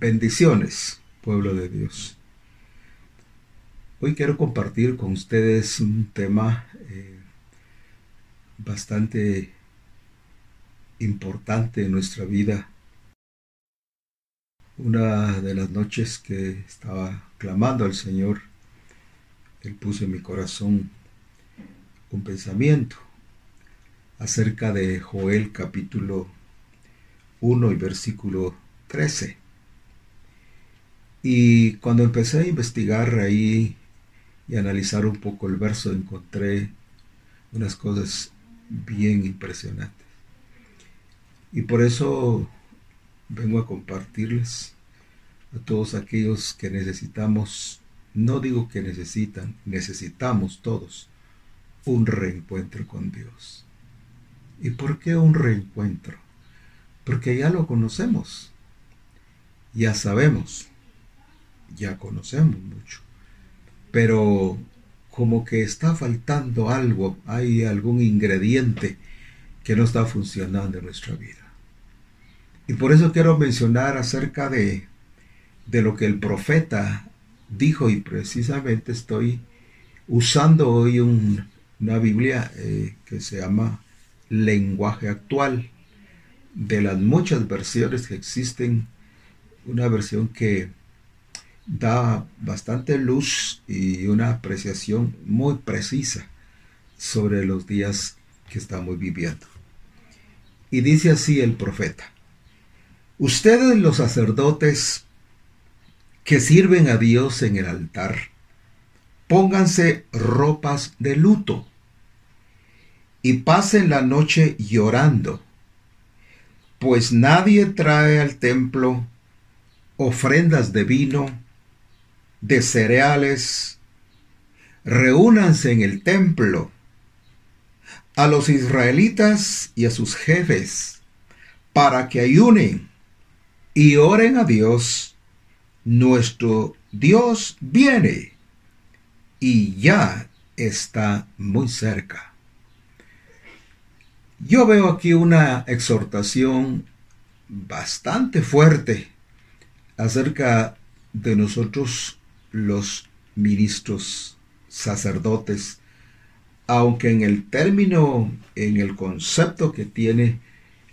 Bendiciones, pueblo de Dios. Hoy quiero compartir con ustedes un tema eh, bastante importante en nuestra vida. Una de las noches que estaba clamando al Señor, Él puso en mi corazón un pensamiento acerca de Joel capítulo 1 y versículo 13. Y cuando empecé a investigar ahí y analizar un poco el verso, encontré unas cosas bien impresionantes. Y por eso vengo a compartirles a todos aquellos que necesitamos, no digo que necesitan, necesitamos todos un reencuentro con Dios. ¿Y por qué un reencuentro? Porque ya lo conocemos, ya sabemos ya conocemos mucho. Pero como que está faltando algo, hay algún ingrediente que no está funcionando en nuestra vida. Y por eso quiero mencionar acerca de, de lo que el profeta dijo y precisamente estoy usando hoy una Biblia eh, que se llama lenguaje actual. De las muchas versiones que existen, una versión que da bastante luz y una apreciación muy precisa sobre los días que estamos viviendo. Y dice así el profeta, ustedes los sacerdotes que sirven a Dios en el altar, pónganse ropas de luto y pasen la noche llorando, pues nadie trae al templo ofrendas de vino de cereales, reúnanse en el templo a los israelitas y a sus jefes para que ayunen y oren a Dios. Nuestro Dios viene y ya está muy cerca. Yo veo aquí una exhortación bastante fuerte acerca de nosotros los ministros sacerdotes, aunque en el término, en el concepto que tiene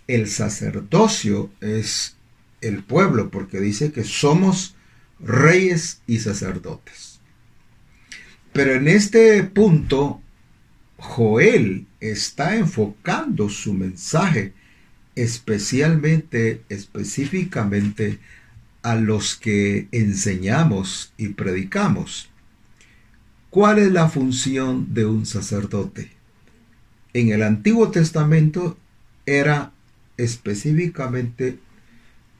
el sacerdocio es el pueblo, porque dice que somos reyes y sacerdotes. Pero en este punto, Joel está enfocando su mensaje especialmente, específicamente, a los que enseñamos y predicamos. ¿Cuál es la función de un sacerdote? En el Antiguo Testamento era específicamente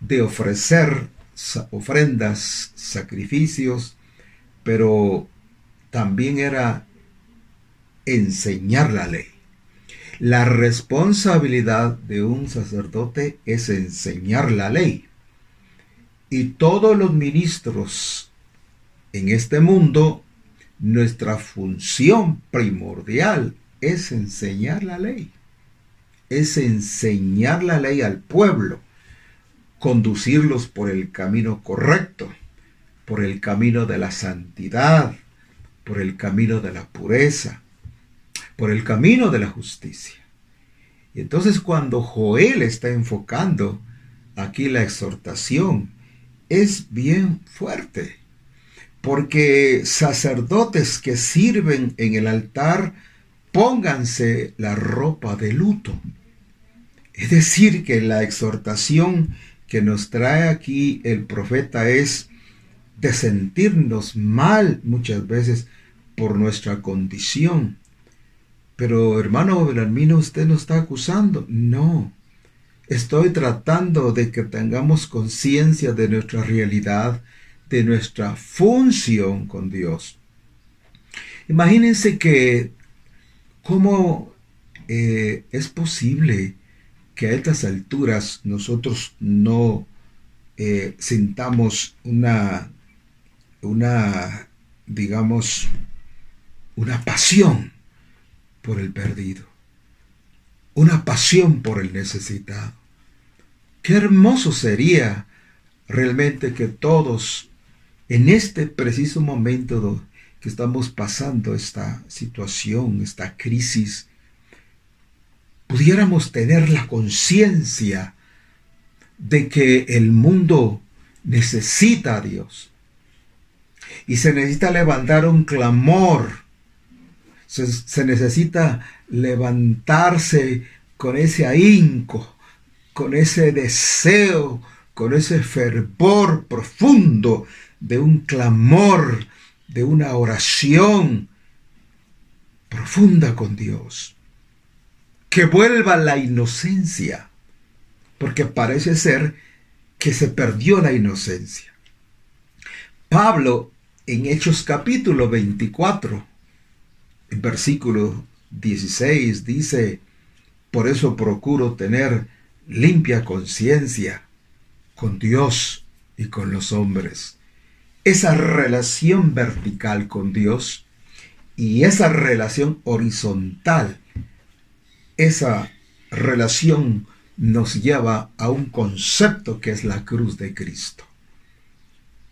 de ofrecer ofrendas, sacrificios, pero también era enseñar la ley. La responsabilidad de un sacerdote es enseñar la ley. Y todos los ministros en este mundo, nuestra función primordial es enseñar la ley. Es enseñar la ley al pueblo, conducirlos por el camino correcto, por el camino de la santidad, por el camino de la pureza, por el camino de la justicia. Y entonces cuando Joel está enfocando aquí la exhortación es bien fuerte, porque sacerdotes que sirven en el altar, pónganse la ropa de luto. Es decir, que la exhortación que nos trae aquí el profeta es de sentirnos mal muchas veces por nuestra condición. Pero hermano Belarmino, usted no está acusando. No, Estoy tratando de que tengamos conciencia de nuestra realidad, de nuestra función con Dios. Imagínense que cómo eh, es posible que a estas alturas nosotros no eh, sintamos una, una, digamos, una pasión por el perdido, una pasión por el necesitado. Qué hermoso sería realmente que todos en este preciso momento que estamos pasando esta situación, esta crisis, pudiéramos tener la conciencia de que el mundo necesita a Dios. Y se necesita levantar un clamor. Se, se necesita levantarse con ese ahínco, con ese deseo, con ese fervor profundo de un clamor, de una oración profunda con Dios. Que vuelva la inocencia, porque parece ser que se perdió la inocencia. Pablo en Hechos capítulo 24, en versículo 16, dice, por eso procuro tener limpia conciencia con Dios y con los hombres. Esa relación vertical con Dios y esa relación horizontal, esa relación nos lleva a un concepto que es la cruz de Cristo.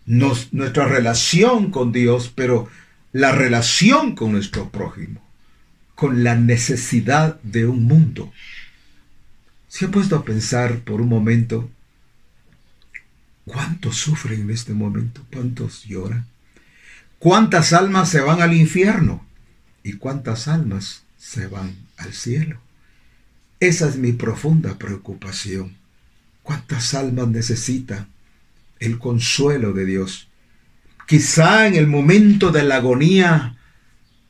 nuestra relación con Dios, pero la relación con nuestro prójimo, con la necesidad de un mundo. ¿Se ha puesto a pensar por un momento cuántos sufren en este momento? ¿Cuántos lloran? ¿Cuántas almas se van al infierno? ¿Y cuántas almas se van al cielo? Esa es mi profunda preocupación. ¿Cuántas almas necesitan el consuelo de Dios? Quizá en el momento de la agonía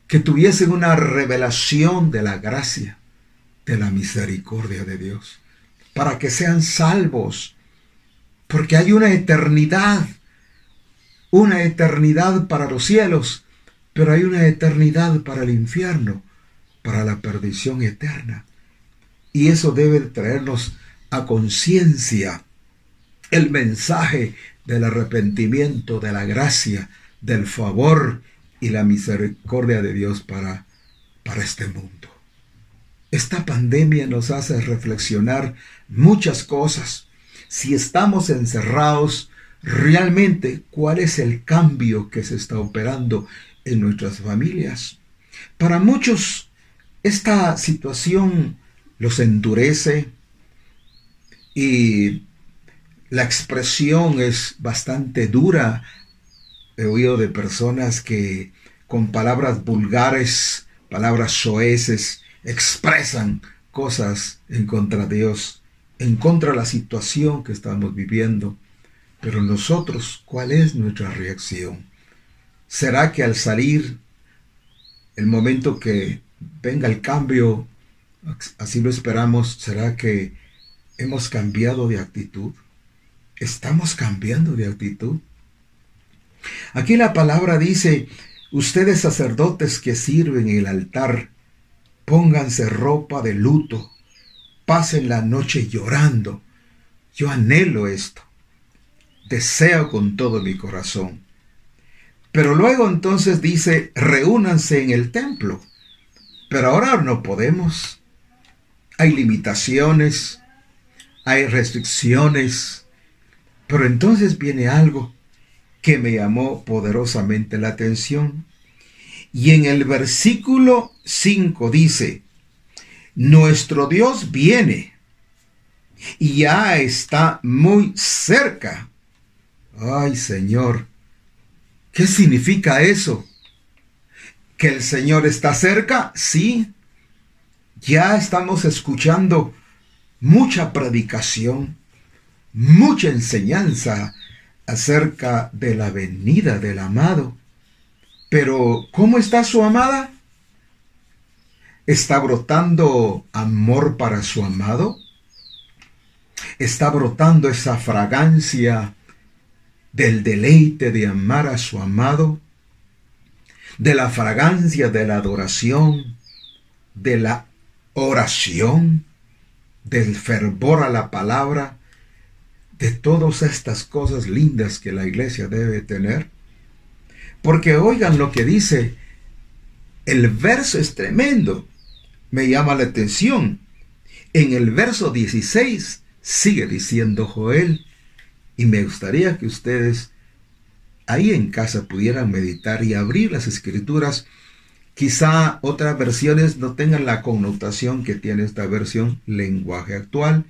que tuviesen una revelación de la gracia, de la misericordia de Dios, para que sean salvos, porque hay una eternidad, una eternidad para los cielos, pero hay una eternidad para el infierno, para la perdición eterna. Y eso debe traernos a conciencia el mensaje del arrepentimiento, de la gracia, del favor y la misericordia de Dios para, para este mundo. Esta pandemia nos hace reflexionar muchas cosas. Si estamos encerrados, realmente, ¿cuál es el cambio que se está operando en nuestras familias? Para muchos, esta situación los endurece y la expresión es bastante dura. He oído de personas que con palabras vulgares, palabras soeces, expresan cosas en contra de Dios, en contra de la situación que estamos viviendo. Pero nosotros, ¿cuál es nuestra reacción? ¿Será que al salir, el momento que venga el cambio así lo esperamos, ¿será que hemos cambiado de actitud? ¿Estamos cambiando de actitud? Aquí la palabra dice, ustedes sacerdotes que sirven en el altar, pónganse ropa de luto, pasen la noche llorando. Yo anhelo esto, deseo con todo mi corazón. Pero luego entonces dice, reúnanse en el templo. Pero ahora no podemos hay limitaciones, hay restricciones, pero entonces viene algo que me llamó poderosamente la atención. Y en el versículo 5 dice, nuestro Dios viene y ya está muy cerca. Ay Señor, ¿qué significa eso? ¿Que el Señor está cerca? Sí, ya estamos escuchando mucha predicación, mucha enseñanza acerca de la venida del amado. Pero, ¿cómo está su amada? ¿Está brotando amor para su amado? ¿Está brotando esa fragancia del deleite de amar a su amado? ¿De la fragancia de la adoración? ¿De la oración, del fervor a la palabra, de todas estas cosas lindas que la iglesia debe tener. Porque oigan lo que dice, el verso es tremendo, me llama la atención. En el verso 16 sigue diciendo Joel, Y me gustaría que ustedes ahí en casa pudieran meditar y abrir las escrituras. Quizá otras versiones no tengan la connotación que tiene esta versión, lenguaje actual,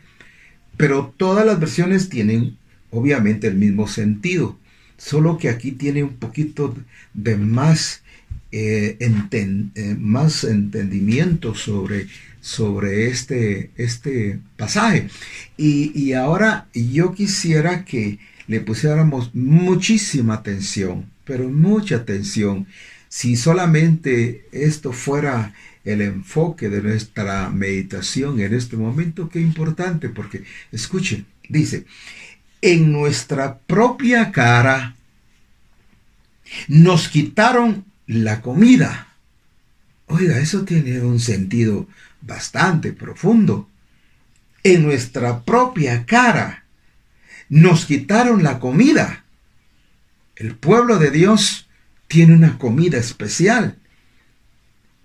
pero todas las versiones tienen obviamente el mismo sentido, solo que aquí tiene un poquito de más, eh, eh, más entendimiento sobre, sobre este, este pasaje. Y, y ahora yo quisiera que le pusiéramos muchísima atención, pero mucha atención. Si solamente esto fuera el enfoque de nuestra meditación en este momento, qué importante, porque escuchen, dice, en nuestra propia cara nos quitaron la comida. Oiga, eso tiene un sentido bastante profundo. En nuestra propia cara nos quitaron la comida. El pueblo de Dios tiene una comida especial.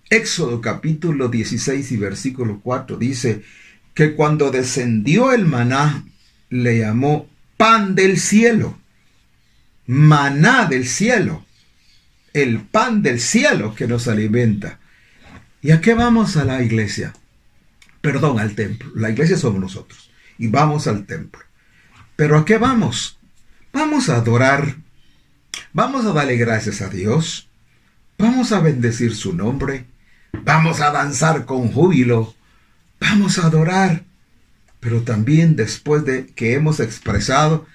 Éxodo capítulo 16 y versículo 4 dice que cuando descendió el maná, le llamó pan del cielo, maná del cielo, el pan del cielo que nos alimenta. ¿Y a qué vamos a la iglesia? Perdón, al templo. La iglesia somos nosotros. Y vamos al templo. Pero ¿a qué vamos? Vamos a adorar, vamos a darle gracias a Dios, vamos a bendecir su nombre, vamos a danzar con júbilo, vamos a adorar. Pero también después de que hemos expresado,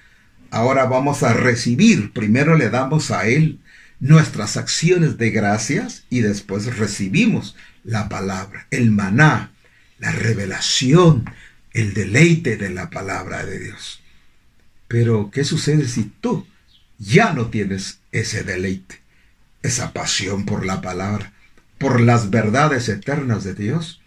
ahora vamos a recibir. Primero le damos a Él nuestras acciones de gracias y después recibimos la palabra, el maná, la revelación, el deleite de la palabra de Dios. Pero, ¿qué sucede si tú ya no tienes ese deleite, esa pasión por la palabra, por las verdades eternas de Dios?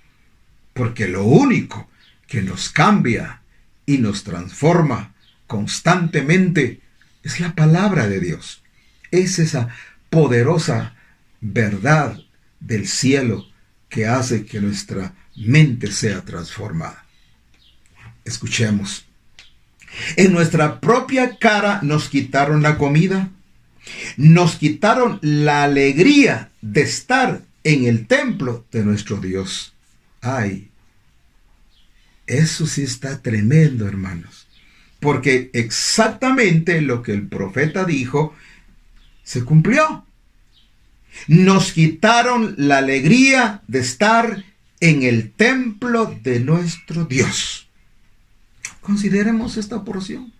Porque lo único que nos cambia y nos transforma constantemente es la palabra de Dios. Es esa poderosa verdad del cielo que hace que nuestra mente sea transformada. Escuchemos. En nuestra propia cara nos quitaron la comida, nos quitaron la alegría de estar en el templo de nuestro Dios. Ay, eso sí está tremendo, hermanos. Porque exactamente lo que el profeta dijo se cumplió. Nos quitaron la alegría de estar en el templo de nuestro Dios. Consideremos esta porción.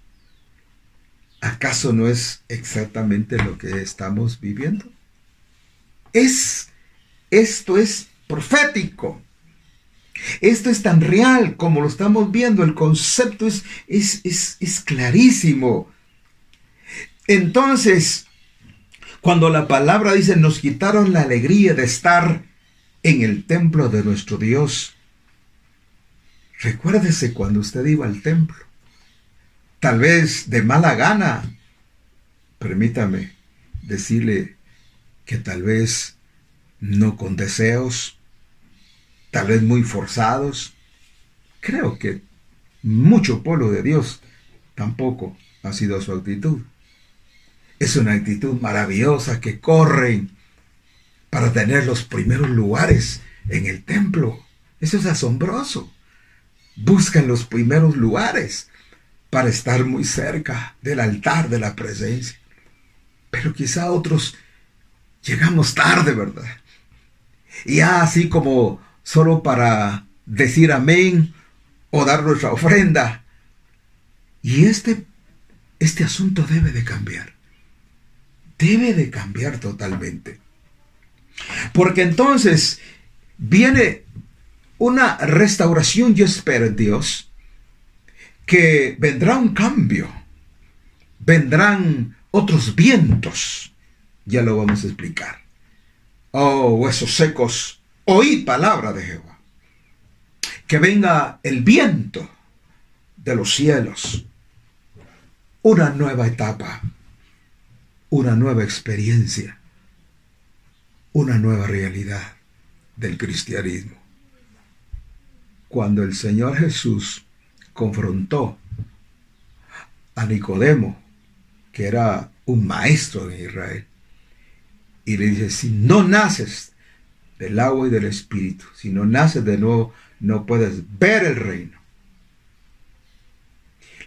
¿Acaso no es exactamente lo que estamos viviendo? Es, esto es profético. Esto es tan real como lo estamos viendo. El concepto es, es, es, es clarísimo. Entonces, cuando la palabra dice, nos quitaron la alegría de estar en el templo de nuestro Dios, Recuérdese cuando usted iba al templo. Tal vez de mala gana. Permítame decirle que tal vez no con deseos, tal vez muy forzados. Creo que mucho pueblo de Dios tampoco ha sido su actitud. Es una actitud maravillosa que corren para tener los primeros lugares en el templo. Eso es asombroso buscan los primeros lugares para estar muy cerca del altar de la presencia. Pero quizá otros llegamos tarde, ¿verdad? Y así como solo para decir amén o dar nuestra ofrenda. Y este, este asunto debe de cambiar. Debe de cambiar totalmente. Porque entonces viene una restauración, yo espero Dios, que vendrá un cambio, vendrán otros vientos, ya lo vamos a explicar. Oh, huesos secos, oíd palabra de Jehová. Que venga el viento de los cielos, una nueva etapa, una nueva experiencia, una nueva realidad del cristianismo. Cuando el Señor Jesús confrontó a Nicodemo, que era un maestro en Israel, y le dice, si no naces del agua y del espíritu, si no naces de nuevo, no puedes ver el reino.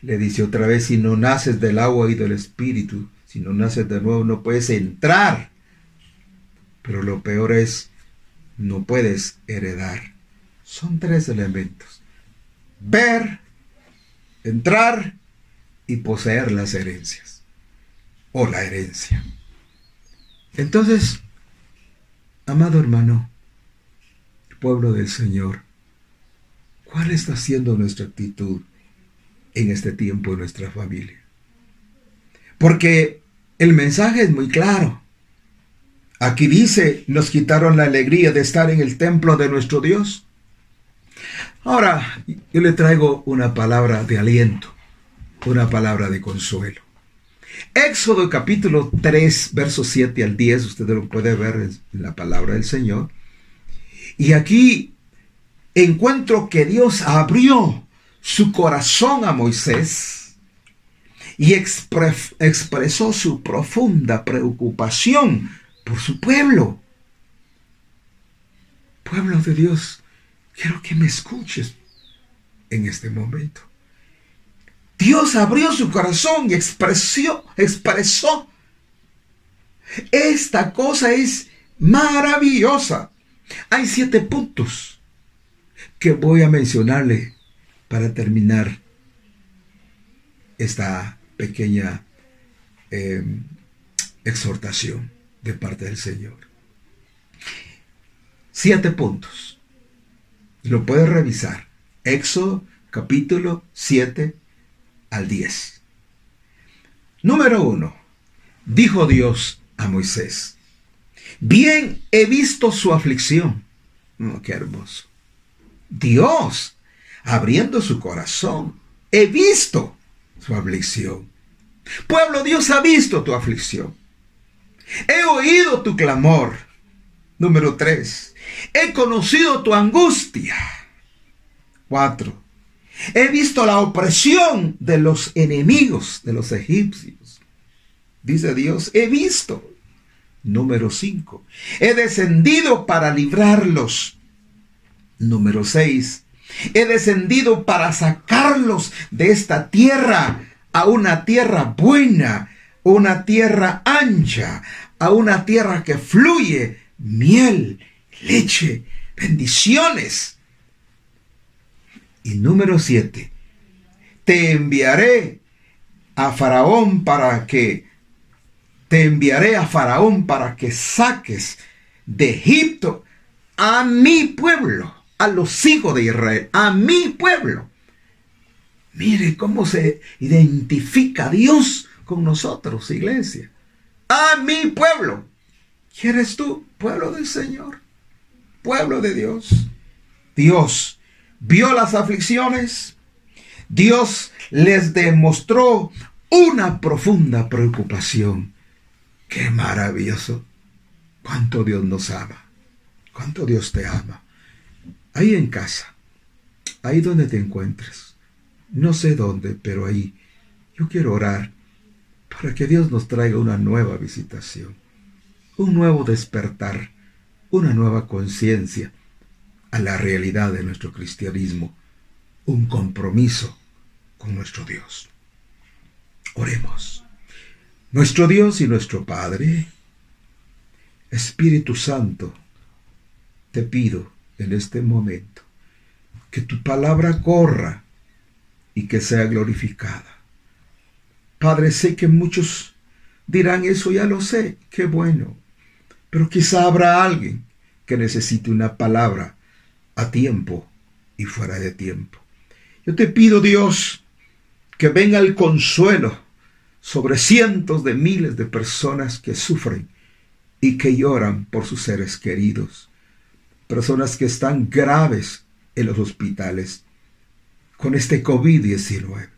Le dice otra vez, si no naces del agua y del espíritu, si no naces de nuevo, no puedes entrar. Pero lo peor es, no puedes heredar. Son tres elementos. Ver, entrar y poseer las herencias. O la herencia. Entonces, amado hermano, pueblo del Señor, ¿cuál está siendo nuestra actitud en este tiempo en nuestra familia? Porque el mensaje es muy claro. Aquí dice, nos quitaron la alegría de estar en el templo de nuestro Dios. Ahora, yo le traigo una palabra de aliento, una palabra de consuelo. Éxodo capítulo 3, versos 7 al 10, usted lo puede ver en la palabra del Señor. Y aquí encuentro que Dios abrió su corazón a Moisés y expresó su profunda preocupación por su pueblo. Pueblo de Dios, quiero que me escuches en este momento. Dios abrió su corazón y expresó, expresó. Esta cosa es maravillosa. Hay siete puntos que voy a mencionarle para terminar esta pequeña em, exhortación de parte del Señor. Siete puntos. Lo puedes revisar. Éxodo capítulo 7 al 10. Número 1. Dijo Dios a Moisés, bien he visto su aflicción. Oh, qué hermoso. Dios, abriendo su corazón, he visto su aflicción. Pueblo, Dios ha visto tu aflicción. He oído tu clamor. Número 3. He conocido tu angustia. 4. He visto la opresión de los enemigos de los egipcios. Dice Dios, he visto. Número 5. He descendido para librarlos. Número 6. He descendido para sacarlos de esta tierra a una tierra buena, una tierra ancha, a una tierra que fluye miel, leche, bendiciones. Y número 7. Te enviaré a Faraón para que te enviaré a Faraón para que saques de Egipto a mi pueblo, a los hijos de Israel, a mi pueblo. Mire cómo se identifica Dios con nosotros, iglesia. A mi pueblo. ¿Quieres tú, pueblo del Señor? Pueblo de Dios. Dios vio las aflicciones. Dios les demostró una profunda preocupación. Qué maravilloso. Cuánto Dios nos ama. Cuánto Dios te ama. Ahí en casa. Ahí donde te encuentres. No sé dónde, pero ahí. Yo quiero orar para que Dios nos traiga una nueva visitación, un nuevo despertar, una nueva conciencia a la realidad de nuestro cristianismo, un compromiso con nuestro Dios. Oremos. Nuestro Dios y nuestro Padre, Espíritu Santo, te pido en este momento que tu palabra corra y que sea glorificada Padre, sé que muchos dirán eso, ya lo sé, qué bueno. Pero quizá habrá alguien que necesite una palabra a tiempo y fuera de tiempo. Yo te pido, Dios, que venga el consuelo sobre cientos de miles de personas que sufren y que lloran por sus seres queridos. Personas que están graves en los hospitales con este COVID-19.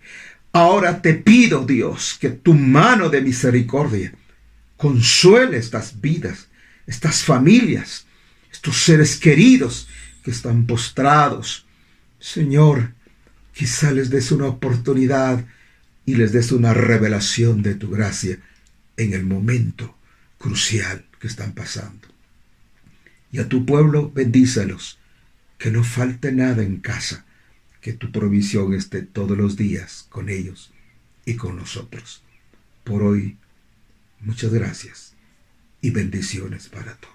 Ahora te pido, Dios, que tu mano de misericordia consuele estas vidas, estas familias, estos seres queridos que están postrados. Señor, quizá les des una oportunidad y les des una revelación de tu gracia en el momento crucial que están pasando. Y a tu pueblo bendícelos, que no falte nada en casa, que tu provisión esté todos los días con ellos y con nosotros. Por hoy, muchas gracias y bendiciones para todos.